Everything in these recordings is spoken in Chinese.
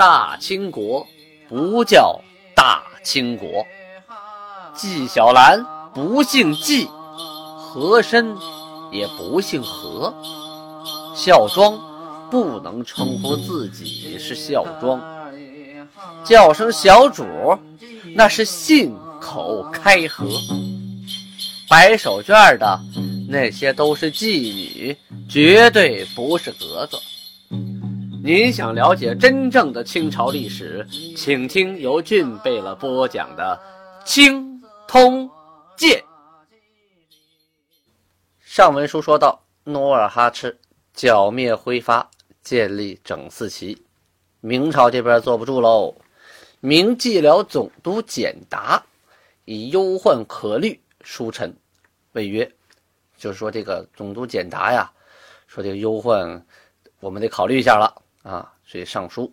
大清国不叫大清国，纪晓岚不姓纪，和珅也不姓和，孝庄不能称呼自己是孝庄，叫声小主那是信口开河。摆手绢的那些都是妓女，绝对不是格格。您想了解真正的清朝历史，请听由俊贝勒播讲的《清通鉴》。上文书说到，努尔哈赤剿灭挥发，建立整四旗，明朝这边坐不住喽。明寂辽总督简达以忧患可虑书臣。违约，就是说这个总督简达呀，说这个忧患，我们得考虑一下了啊，所以上书。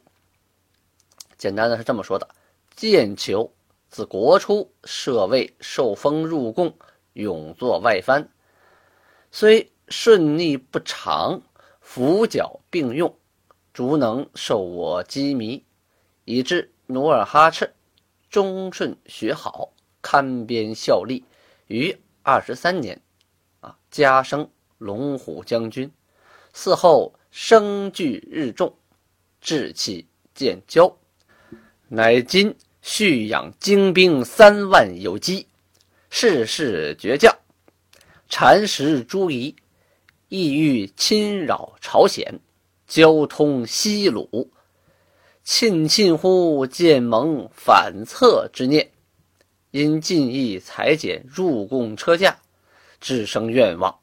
简单的是这么说的：建求自国初设位受封入贡，永作外藩，虽顺逆不长，辅剿并用，足能受我羁縻，以致努尔哈赤忠顺学好，堪边效力于。二十三年，啊，加升龙虎将军，嗣后声聚日重，志气渐骄，乃今蓄养精兵三万有基，世世倔强，蚕食诸夷，意欲侵扰朝鲜，交通西鲁，庆庆乎建盟反侧之念。因尽意裁减入贡车价，致生愿望，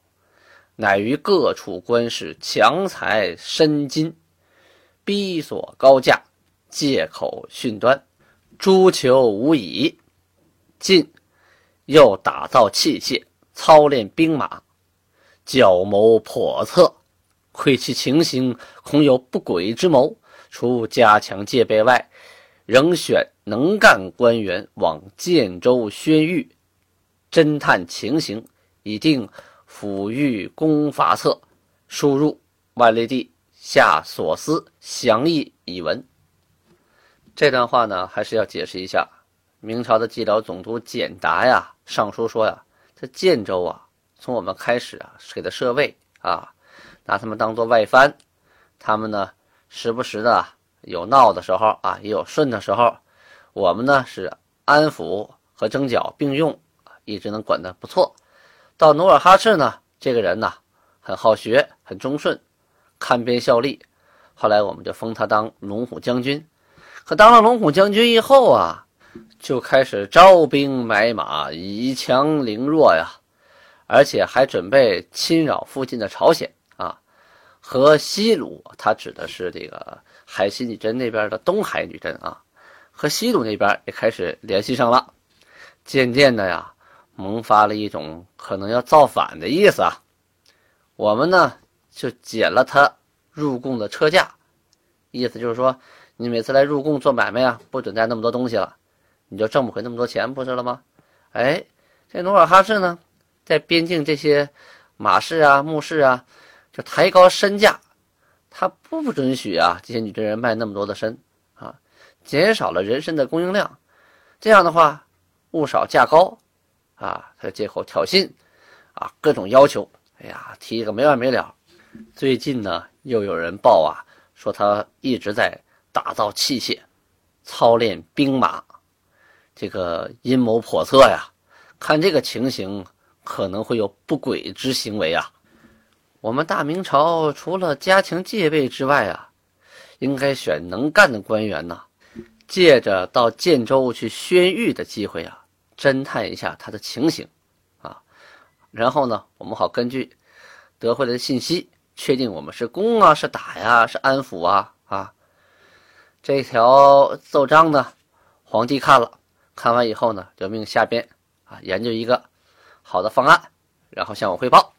乃于各处官士强财深金，逼索高价，借口训端，诸求无已。晋又打造器械，操练兵马，矫谋叵测，窥其情形，恐有不轨之谋。除加强戒备外，仍选能干官员往建州宣谕，侦探情形，以定抚育公法策。输入万历帝下所思详议已闻。这段话呢，还是要解释一下。明朝的蓟辽总督简达呀，上书说呀，这建州啊，从我们开始啊，给他设位啊，拿他们当做外藩，他们呢，时不时的。有闹的时候啊，也有顺的时候。我们呢是安抚和征剿并用，一直能管得不错。到努尔哈赤呢，这个人呢很好学，很忠顺，看边效力。后来我们就封他当龙虎将军。可当了龙虎将军以后啊，就开始招兵买马，以强凌弱呀，而且还准备侵扰附近的朝鲜啊和西鲁。他指的是这个。海西女真那边的东海女真啊，和西鲁那边也开始联系上了，渐渐的呀，萌发了一种可能要造反的意思啊。我们呢就减了他入贡的车价，意思就是说，你每次来入贡做买卖啊，不准带那么多东西了，你就挣不回那么多钱，不是了吗？哎，这努尔哈赤呢，在边境这些马市啊、木市啊，就抬高身价。他不准许啊，这些女真人卖那么多的参啊，减少了人参的供应量。这样的话，物少价高啊，他借口挑衅啊，各种要求，哎呀，提一个没完没了。最近呢，又有人报啊，说他一直在打造器械，操练兵马，这个阴谋叵测呀。看这个情形，可能会有不轨之行为啊。我们大明朝除了加强戒备之外啊，应该选能干的官员呐，借着到建州去宣谕的机会啊，侦探一下他的情形，啊，然后呢，我们好根据得回来的信息，确定我们是攻啊，是打呀，是安抚啊，啊，这条奏章呢，皇帝看了，看完以后呢，就命下边啊研究一个好的方案，然后向我汇报。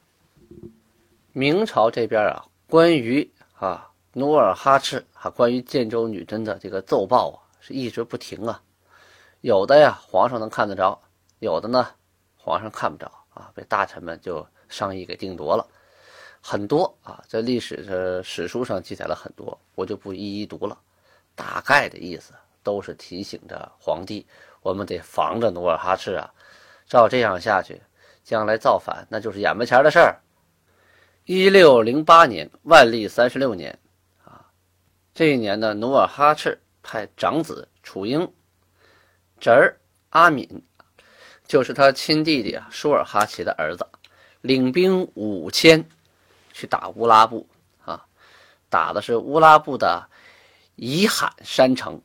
明朝这边啊，关于啊努尔哈赤啊，关于建州女真的这个奏报啊，是一直不停啊。有的呀，皇上能看得着；有的呢，皇上看不着啊，被大臣们就商议给定夺了。很多啊，在历史的史书上记载了很多，我就不一一读了。大概的意思都是提醒着皇帝，我们得防着努尔哈赤啊。照这样下去，将来造反那就是眼巴前的事儿。一六零八年，万历三十六年，啊，这一年呢，努尔哈赤派长子楚英、侄儿阿敏，就是他亲弟弟啊舒尔哈齐的儿子，领兵五千去打乌拉部啊，打的是乌拉部的伊罕山城。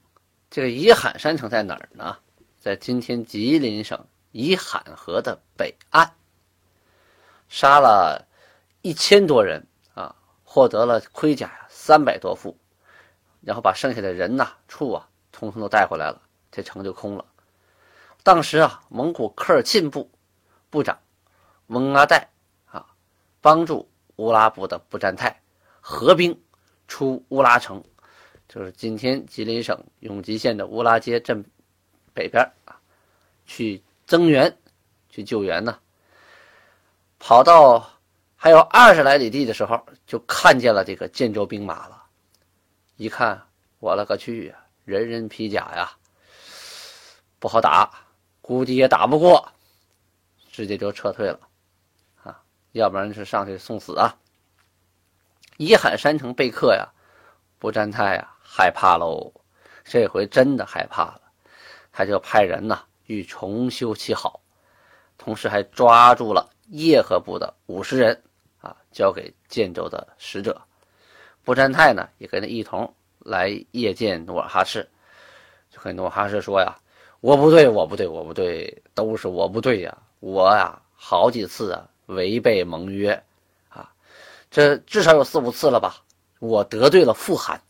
这个伊罕山城在哪儿呢？在今天吉林省。以罕河的北岸，杀了一千多人啊，获得了盔甲呀三百多副，然后把剩下的人呐、畜啊，统统都带回来了，这城就空了。当时啊，蒙古科尔沁部部长翁阿代啊，帮助乌拉部的布占泰合兵出乌拉城，就是今天吉林省永吉县的乌拉街镇北边啊，去。增援，去救援呢。跑到还有二十来里地的时候，就看见了这个建州兵马了。一看，我勒个去呀，人人披甲呀，不好打，估计也打不过，直接就撤退了。啊，要不然是上去送死啊。一喊山城被克呀，不占泰呀，害怕喽，这回真的害怕了，他就派人呐。欲重修其好，同时还抓住了叶赫部的五十人啊，交给建州的使者。不占泰呢，也跟他一同来谒见努尔哈赤，就跟努尔哈赤说呀：“我不对，我不对，我不对，都是我不对呀！我呀，好几次啊违背盟约啊，这至少有四五次了吧？我得罪了傅寒，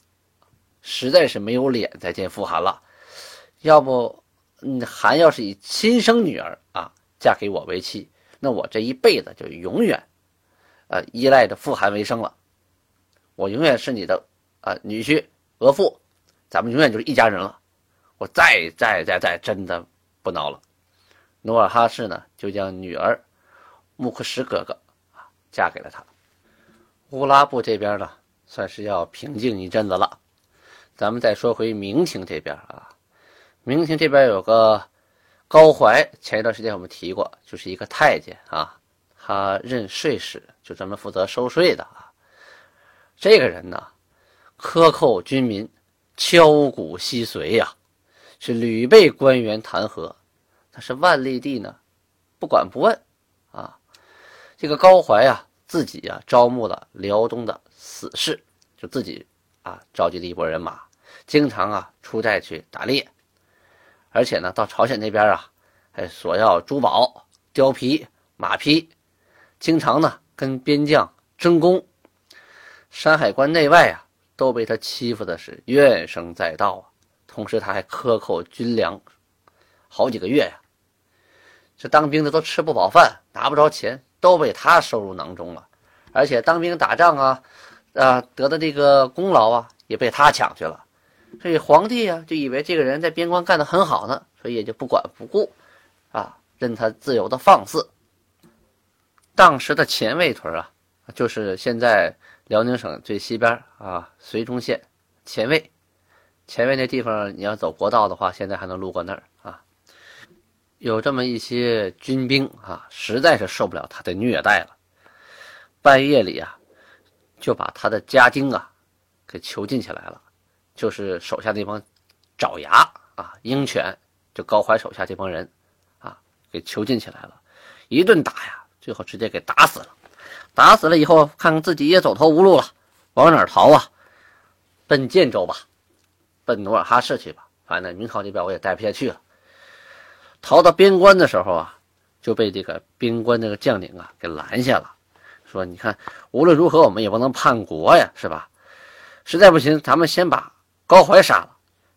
实在是没有脸再见傅寒了，要不？”嗯，韩要是以亲生女儿啊嫁给我为妻，那我这一辈子就永远，呃，依赖着富韩为生了。我永远是你的啊女婿、额驸，咱们永远就是一家人了。我再再再再真的不闹了。努尔哈赤呢，就将女儿木克什哥哥啊嫁给了他。乌拉部这边呢，算是要平静一阵子了。咱们再说回明廷这边啊。明廷这边有个高怀，前一段时间我们提过，就是一个太监啊，他任税使，就专门负责收税的啊。这个人呢，克扣军民，敲鼓吸髓呀，是屡被官员弹劾，但是万历帝呢，不管不问啊。这个高怀啊，自己啊招募了辽东的死士，就自己啊召集了一拨人马，经常啊出寨去打猎。而且呢，到朝鲜那边啊，还索要珠宝、貂皮、马匹，经常呢跟边将争功。山海关内外啊，都被他欺负的是怨声载道啊。同时，他还克扣军粮好几个月呀。这当兵的都吃不饱饭，拿不着钱，都被他收入囊中了。而且当兵打仗啊，啊得的这个功劳啊，也被他抢去了。所以皇帝啊，就以为这个人在边关干得很好呢，所以也就不管不顾，啊，任他自由的放肆。当时的前卫屯啊，就是现在辽宁省最西边啊，绥中县前卫。前面那地方，你要走国道的话，现在还能路过那儿啊。有这么一些军兵啊，实在是受不了他的虐待了，半夜里啊，就把他的家丁啊给囚禁起来了。就是手下那帮爪牙啊，鹰犬，就高怀手下这帮人啊，给囚禁起来了，一顿打呀，最后直接给打死了。打死了以后，看看自己也走投无路了，往哪儿逃啊？奔建州吧，奔努尔哈赤去吧。反正明朝这边我也待不下去了。逃到边关的时候啊，就被这个边关那个将领啊给拦下了，说：“你看，无论如何我们也不能叛国呀，是吧？实在不行，咱们先把。”高怀杀了，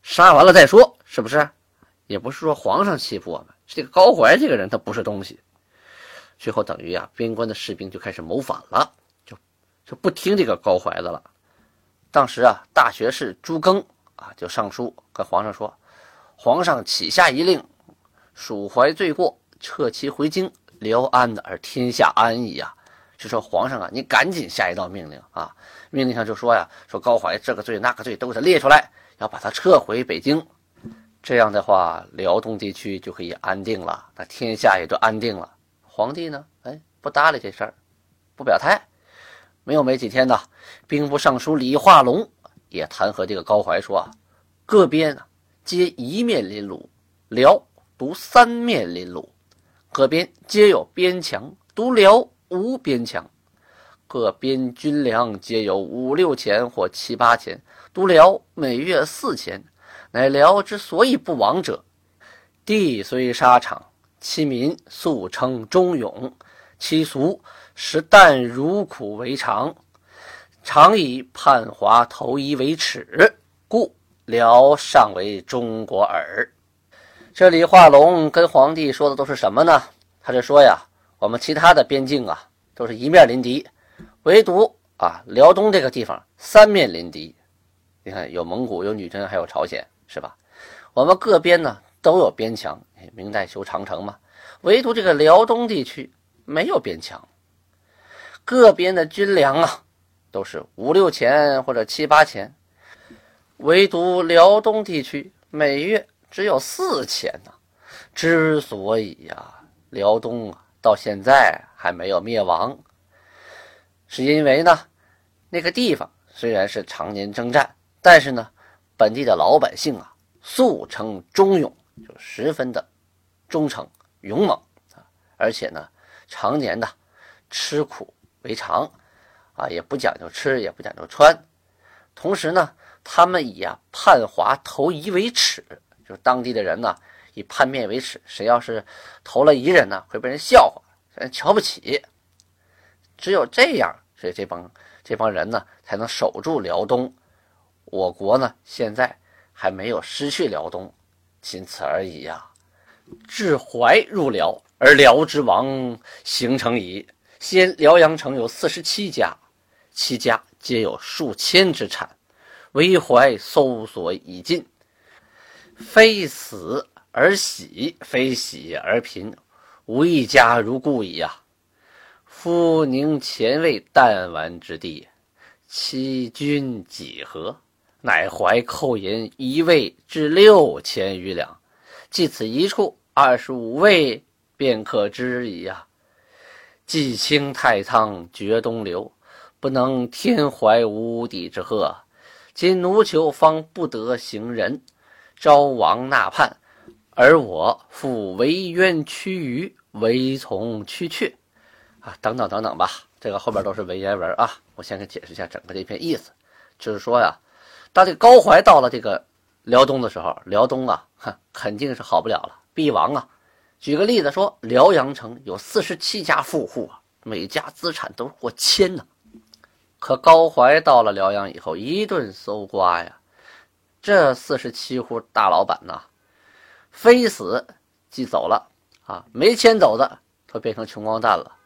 杀完了再说，是不是？也不是说皇上欺负我们，这个高怀这个人他不是东西。最后等于啊，边关的士兵就开始谋反了，就就不听这个高怀的了。当时啊，大学士朱庚啊就上书跟皇上说：“皇上启下一令，蜀怀罪过，撤其回京，辽安的而天下安矣啊！”就说皇上啊，你赶紧下一道命令啊，命令上就说呀，说高怀这个罪那个罪都给他列出来，要把他撤回北京。这样的话，辽东地区就可以安定了，那天下也就安定了。皇帝呢，哎，不搭理这事儿，不表态。没有没几天呢，兵部尚书李化龙也弹劾这个高怀说啊，各边皆一面临鲁，辽独三面临鲁。各边皆有边墙，独辽无边墙。各边军粮皆有五六钱或七八钱，独辽每月四钱，乃辽之所以不亡者。地虽沙场，其民素称忠勇，其俗食淡如苦为常，常以叛华投夷为耻，故辽尚为中国耳。这李化龙跟皇帝说的都是什么呢？他就说呀，我们其他的边境啊，都是一面临敌，唯独啊辽东这个地方三面临敌。你看，有蒙古，有女真，还有朝鲜，是吧？我们各边呢都有边墙，明代修长城嘛，唯独这个辽东地区没有边墙。各边的军粮啊，都是五六钱或者七八钱，唯独辽东地区每月。只有四千呢。之所以呀，辽东啊到现在还没有灭亡，是因为呢，那个地方虽然是常年征战，但是呢，本地的老百姓啊素称忠勇，就十分的忠诚勇猛，而且呢，常年呢吃苦为常啊，也不讲究吃，也不讲究穿，同时呢，他们以啊叛华投夷为耻。就是当地的人呢，以叛变为耻，谁要是投了夷人呢，会被人笑话，人瞧不起。只有这样，所以这帮这帮人呢，才能守住辽东。我国呢，现在还没有失去辽东，仅此而已呀。至淮入辽，而辽之王形成矣。先辽阳城有四十七家，其家皆有数千之产，为怀搜索已尽。非死而喜，非喜而贫，无一家如故矣呀！夫宁前卫弹丸之地，其君几何？乃怀寇银一位至六千余两，即此一处二十五位，便可知矣呀！既清太仓，绝东流，不能天怀无底之贺，今奴囚方不得行人。招王纳叛，而我复为冤屈于，为从屈却，啊，等等等等吧。这个后边都是文言文啊。我先给解释一下整个这篇意思，就是说呀，当这个高怀到了这个辽东的时候，辽东啊，哼，肯定是好不了了，必亡啊。举个例子说，辽阳城有四十七家富户啊，每家资产都过千呢。可高怀到了辽阳以后，一顿搜刮呀。这四十七户大老板呐，非死即走了啊，没迁走的都变成穷光蛋了，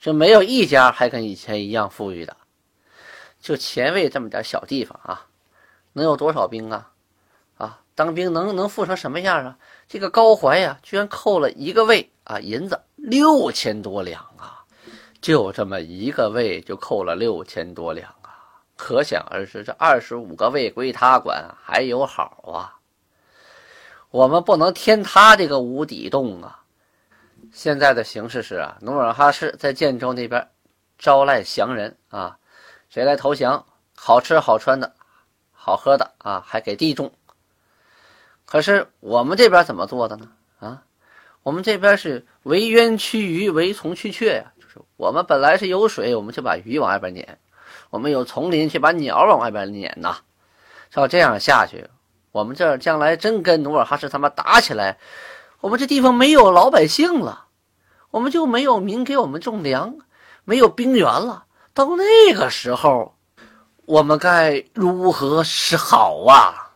就没有一家还跟以前一样富裕的。就前卫这么点小地方啊，能有多少兵啊？啊，当兵能能富成什么样啊？这个高怀呀，居然扣了一个卫啊，银子六千多两啊，就这么一个卫就扣了六千多两啊。可想而知，这二十五个卫归他管还有好啊！我们不能填他这个无底洞啊！现在的形势是啊，努尔哈赤在建州那边招来降人啊，谁来投降？好吃好穿的，好喝的啊，还给地种。可是我们这边怎么做的呢？啊，我们这边是为渊驱鱼，为从驱雀呀，我们本来是有水，我们就把鱼往外边撵。我们有丛林，去把鸟往外边撵呐。照这样下去，我们这将来真跟努尔哈赤他妈打起来，我们这地方没有老百姓了，我们就没有民给我们种粮，没有兵源了。到那个时候，我们该如何是好啊？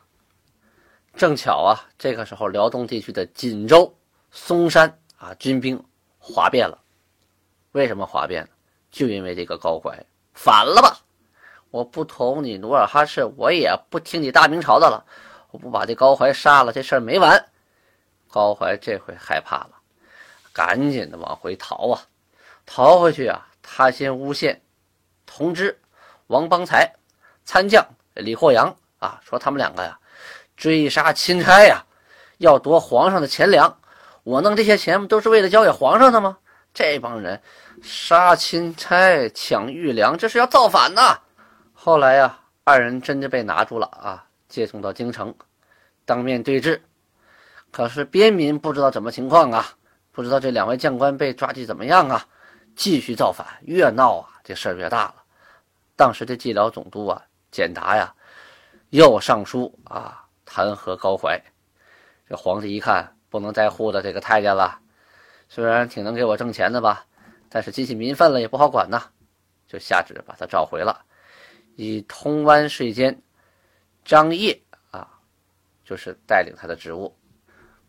正巧啊，这个时候辽东地区的锦州、松山啊，军兵哗变了。为什么哗变？就因为这个高怀反了吧？我不同你努尔哈赤，我也不听你大明朝的了。我不把这高怀杀了，这事儿没完。高怀这回害怕了，赶紧的往回逃啊！逃回去啊！他先诬陷同知王邦才参将李霍阳啊，说他们两个呀追杀钦差呀，要夺皇上的钱粮。我弄这些钱不都是为了交给皇上的吗？这帮人杀钦差、抢御粮，这是要造反呐！后来呀，二人真的被拿住了啊，接送到京城，当面对质。可是边民不知道怎么情况啊，不知道这两位将官被抓去怎么样啊，继续造反，越闹啊，这事儿越大了。当时的蓟辽总督啊，简达呀，又上书啊，弹劾高怀。这皇帝一看，不能再护着这个太监了，虽然挺能给我挣钱的吧，但是激起民愤了也不好管呐，就下旨把他召回了，以通湾税监张掖啊，就是带领他的职务。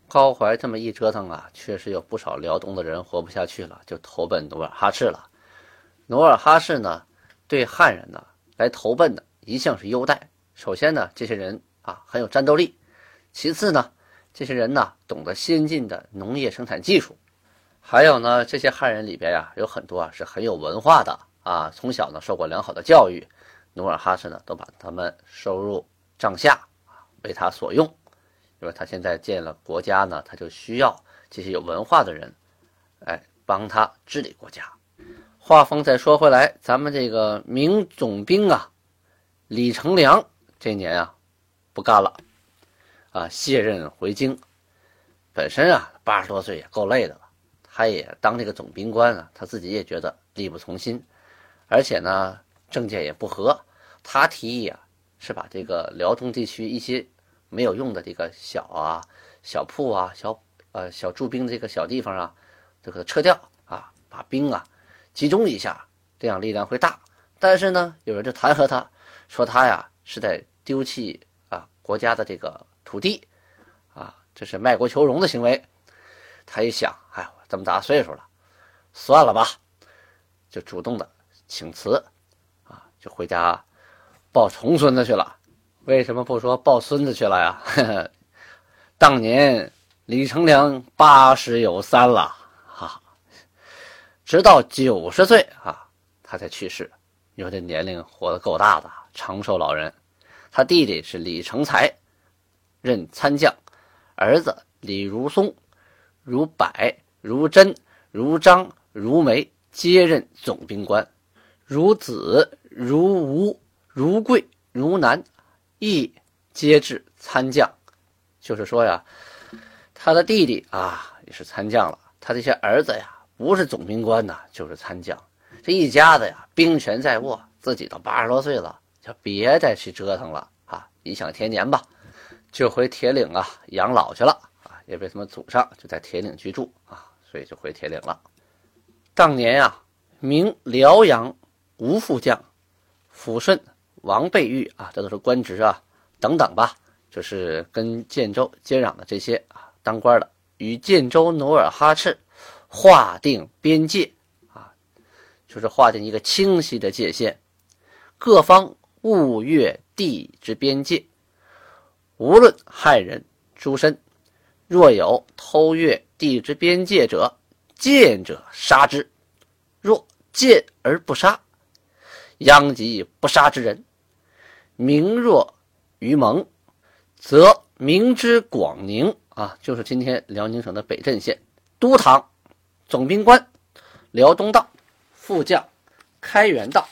高怀这么一折腾啊，确实有不少辽东的人活不下去了，就投奔努尔哈赤了。努尔哈赤呢，对汉人呢来投奔的一向是优待。首先呢，这些人啊很有战斗力；其次呢，这些人呢懂得先进的农业生产技术；还有呢，这些汉人里边呀有很多啊是很有文化的啊，从小呢受过良好的教育。努尔哈赤呢都把他们收入帐下，为他所用。因为他现在建了国家呢，他就需要这些有文化的人，哎，帮他治理国家。话锋再说回来，咱们这个明总兵啊，李成梁这年啊，不干了，啊，卸任回京。本身啊，八十多岁也够累的了，他也当这个总兵官啊，他自己也觉得力不从心，而且呢，政见也不合。他提议啊，是把这个辽东地区一些。没有用的这个小啊小铺啊小呃小驻兵的这个小地方啊，这个撤掉啊，把兵啊集中一下，这样力量会大。但是呢，有人就弹劾他，说他呀是在丢弃啊国家的这个土地啊，这是卖国求荣的行为。他一想，哎，这么大岁数了，算了吧，就主动的请辞啊，就回家抱重孙子去了。为什么不说抱孙子去了呀？当年李成梁八十有三了，哈，直到九十岁啊，他才去世。你说这年龄活得够大的，长寿老人。他弟弟是李成才，任参将；儿子李如松、如柏、如真、如张、如梅接任总兵官；如子、如吴、如贵、如南。亦皆至参将，就是说呀，他的弟弟啊也是参将了，他这些儿子呀不是总兵官呐，就是参将，这一家子呀兵权在握，自己都八十多岁了，就别再去折腾了啊！颐享天年吧，就回铁岭啊养老去了啊，因为他们祖上就在铁岭居住啊，所以就回铁岭了。当年啊，明辽阳吴副将抚顺。王贝玉啊，这都是官职啊，等等吧，就是跟建州接壤的这些啊，当官的与建州努尔哈赤划定边界啊，就是划定一个清晰的界限，各方勿越地之边界，无论汉人诸身，若有偷越地之边界者，见者杀之；若见而不杀，殃及不杀之人。明若于蒙，则明之广宁啊，就是今天辽宁省的北镇县都堂、总兵官、辽东道、副将、开元道、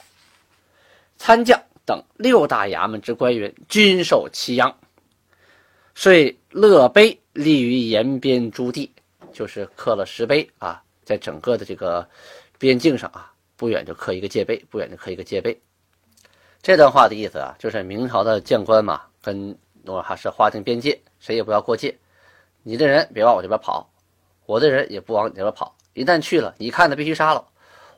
参将等六大衙门之官员均受其殃。遂乐碑立于延边诸地，就是刻了石碑啊，在整个的这个边境上啊，不远就刻一个界碑，不远就刻一个界碑。这段话的意思啊，就是明朝的将官嘛，跟努尔哈赤划定边界，谁也不要过界。你的人别往我这边跑，我的人也不往你这边跑。一旦去了，你看的必须杀了。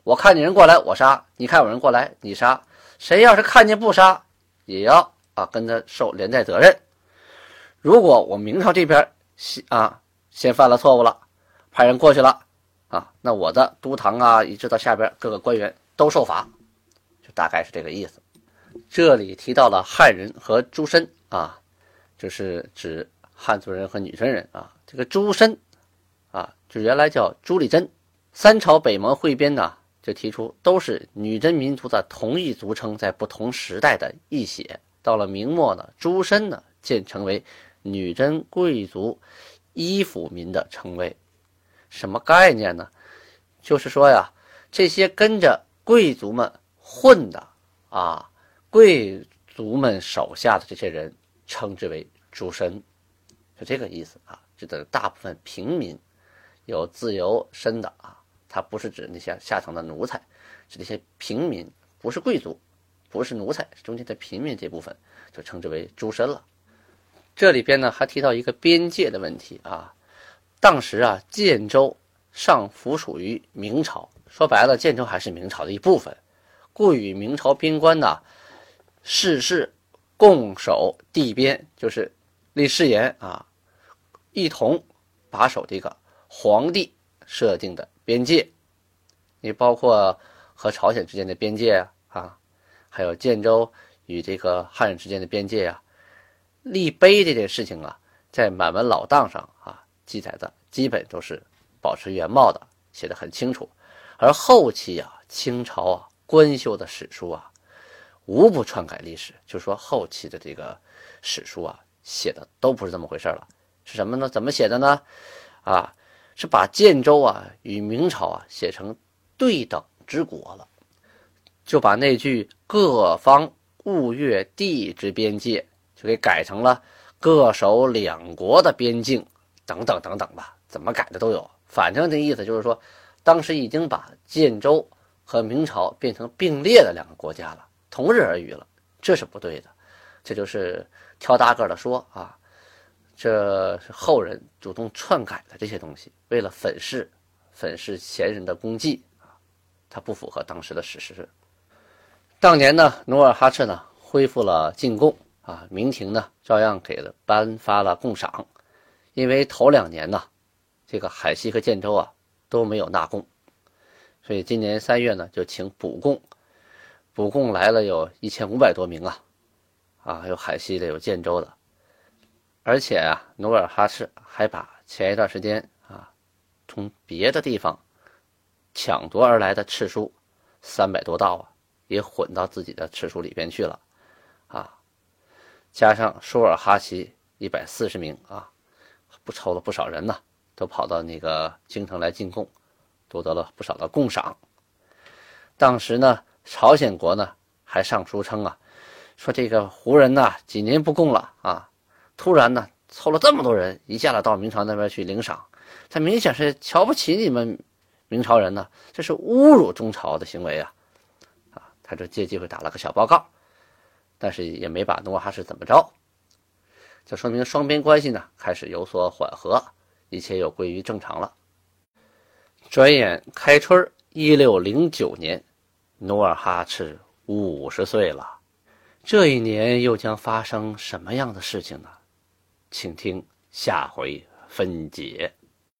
我看见人过来，我杀；你看有人过来，你杀。谁要是看见不杀，也要啊跟他受连带责任。如果我明朝这边先啊先犯了错误了，派人过去了啊，那我的都堂啊，一直到下边各个官员都受罚，就大概是这个意思。这里提到了汉人和诸身啊，就是指汉族人和女真人啊。这个诸身啊，就原来叫朱丽珍。三朝北盟汇编呢，就提出都是女真民族的同一族称，在不同时代的一写。到了明末呢，朱身呢渐成为女真贵族依附民的称谓。什么概念呢？就是说呀，这些跟着贵族们混的啊，贵族们手下的这些人，称之为诸身，就这个意思啊。指的大部分平民，有自由身的啊。它不是指那些下层的奴才，是那些平民，不是贵族，不是奴才，中间的平民这部分就称之为诸身了。这里边呢还提到一个边界的问题啊。当时啊，建州尚附属于明朝，说白了，建州还是明朝的一部分，故与明朝边关呢，世事共守地边，就是立誓言啊，一同把守这个皇帝设定的。边界，你包括和朝鲜之间的边界啊，还有建州与这个汉人之间的边界啊，立碑这件事情啊，在满文老档上记载的基本都是保持原貌的，写的很清楚。而后期啊，清朝啊官修的史书啊，无不篡改历史，就说后期的这个史书啊写的都不是这么回事了，是什么呢？怎么写的呢？啊？是把建州啊与明朝啊写成对等之国了，就把那句“各方勿越地之边界”就给改成了“各守两国的边境”等等等等吧，怎么改的都有。反正这意思就是说，当时已经把建州和明朝变成并列的两个国家了，同日而语了，这是不对的。这就是挑大个的说啊。这是后人主动篡改的这些东西，为了粉饰粉饰前人的功绩啊，它不符合当时的史实。当年呢，努尔哈赤呢恢复了进贡啊，明廷呢照样给了颁发了贡赏，因为头两年呢，这个海西和建州啊都没有纳贡，所以今年三月呢就请补贡，补贡来了有一千五百多名啊，啊有海西的有建州的。而且啊，努尔哈赤还把前一段时间啊，从别的地方抢夺而来的敕书三百多道啊，也混到自己的敕书里边去了，啊，加上舒尔哈齐一百四十名啊，不抽了不少人呢，都跑到那个京城来进贡，夺得了不少的贡赏。当时呢，朝鲜国呢还上书称啊，说这个胡人呐，几年不贡了啊。突然呢，凑了这么多人，一下子到明朝那边去领赏，他明显是瞧不起你们明朝人呢，这是侮辱中朝的行为啊！啊，他就借机会打了个小报告，但是也没把努尔哈赤怎么着，这说明双边关系呢开始有所缓和，一切又归于正常了。转眼开春一六零九年，努尔哈赤五十岁了，这一年又将发生什么样的事情呢？请听下回分解。